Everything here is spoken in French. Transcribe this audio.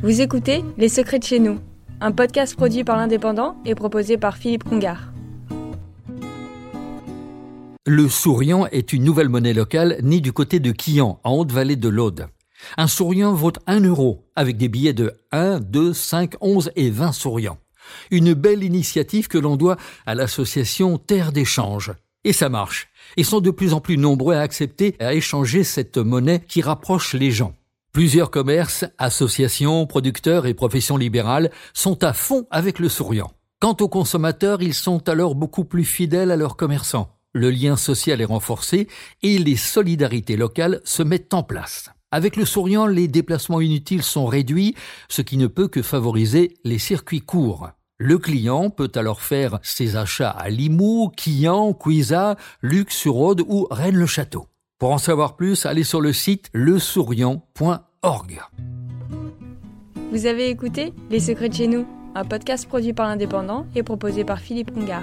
Vous écoutez Les Secrets de chez nous, un podcast produit par l'Indépendant et proposé par Philippe Congar. Le souriant est une nouvelle monnaie locale née du côté de Quillan, en Haute-Vallée de l'Aude. Un souriant vaut 1 euro, avec des billets de 1, 2, 5, 11 et 20 souriants. Une belle initiative que l'on doit à l'association Terre d'échange. Et ça marche. Ils sont de plus en plus nombreux à accepter et à échanger cette monnaie qui rapproche les gens. Plusieurs commerces, associations, producteurs et professions libérales sont à fond avec le souriant. Quant aux consommateurs, ils sont alors beaucoup plus fidèles à leurs commerçants. Le lien social est renforcé et les solidarités locales se mettent en place. Avec le souriant, les déplacements inutiles sont réduits, ce qui ne peut que favoriser les circuits courts. Le client peut alors faire ses achats à Limoux, Quillan, Cuisa, Luc-sur-Aude ou Rennes-le-Château. Pour en savoir plus, allez sur le site Vous avez écouté Les Secrets de chez nous, un podcast produit par l'Indépendant et proposé par Philippe Congar.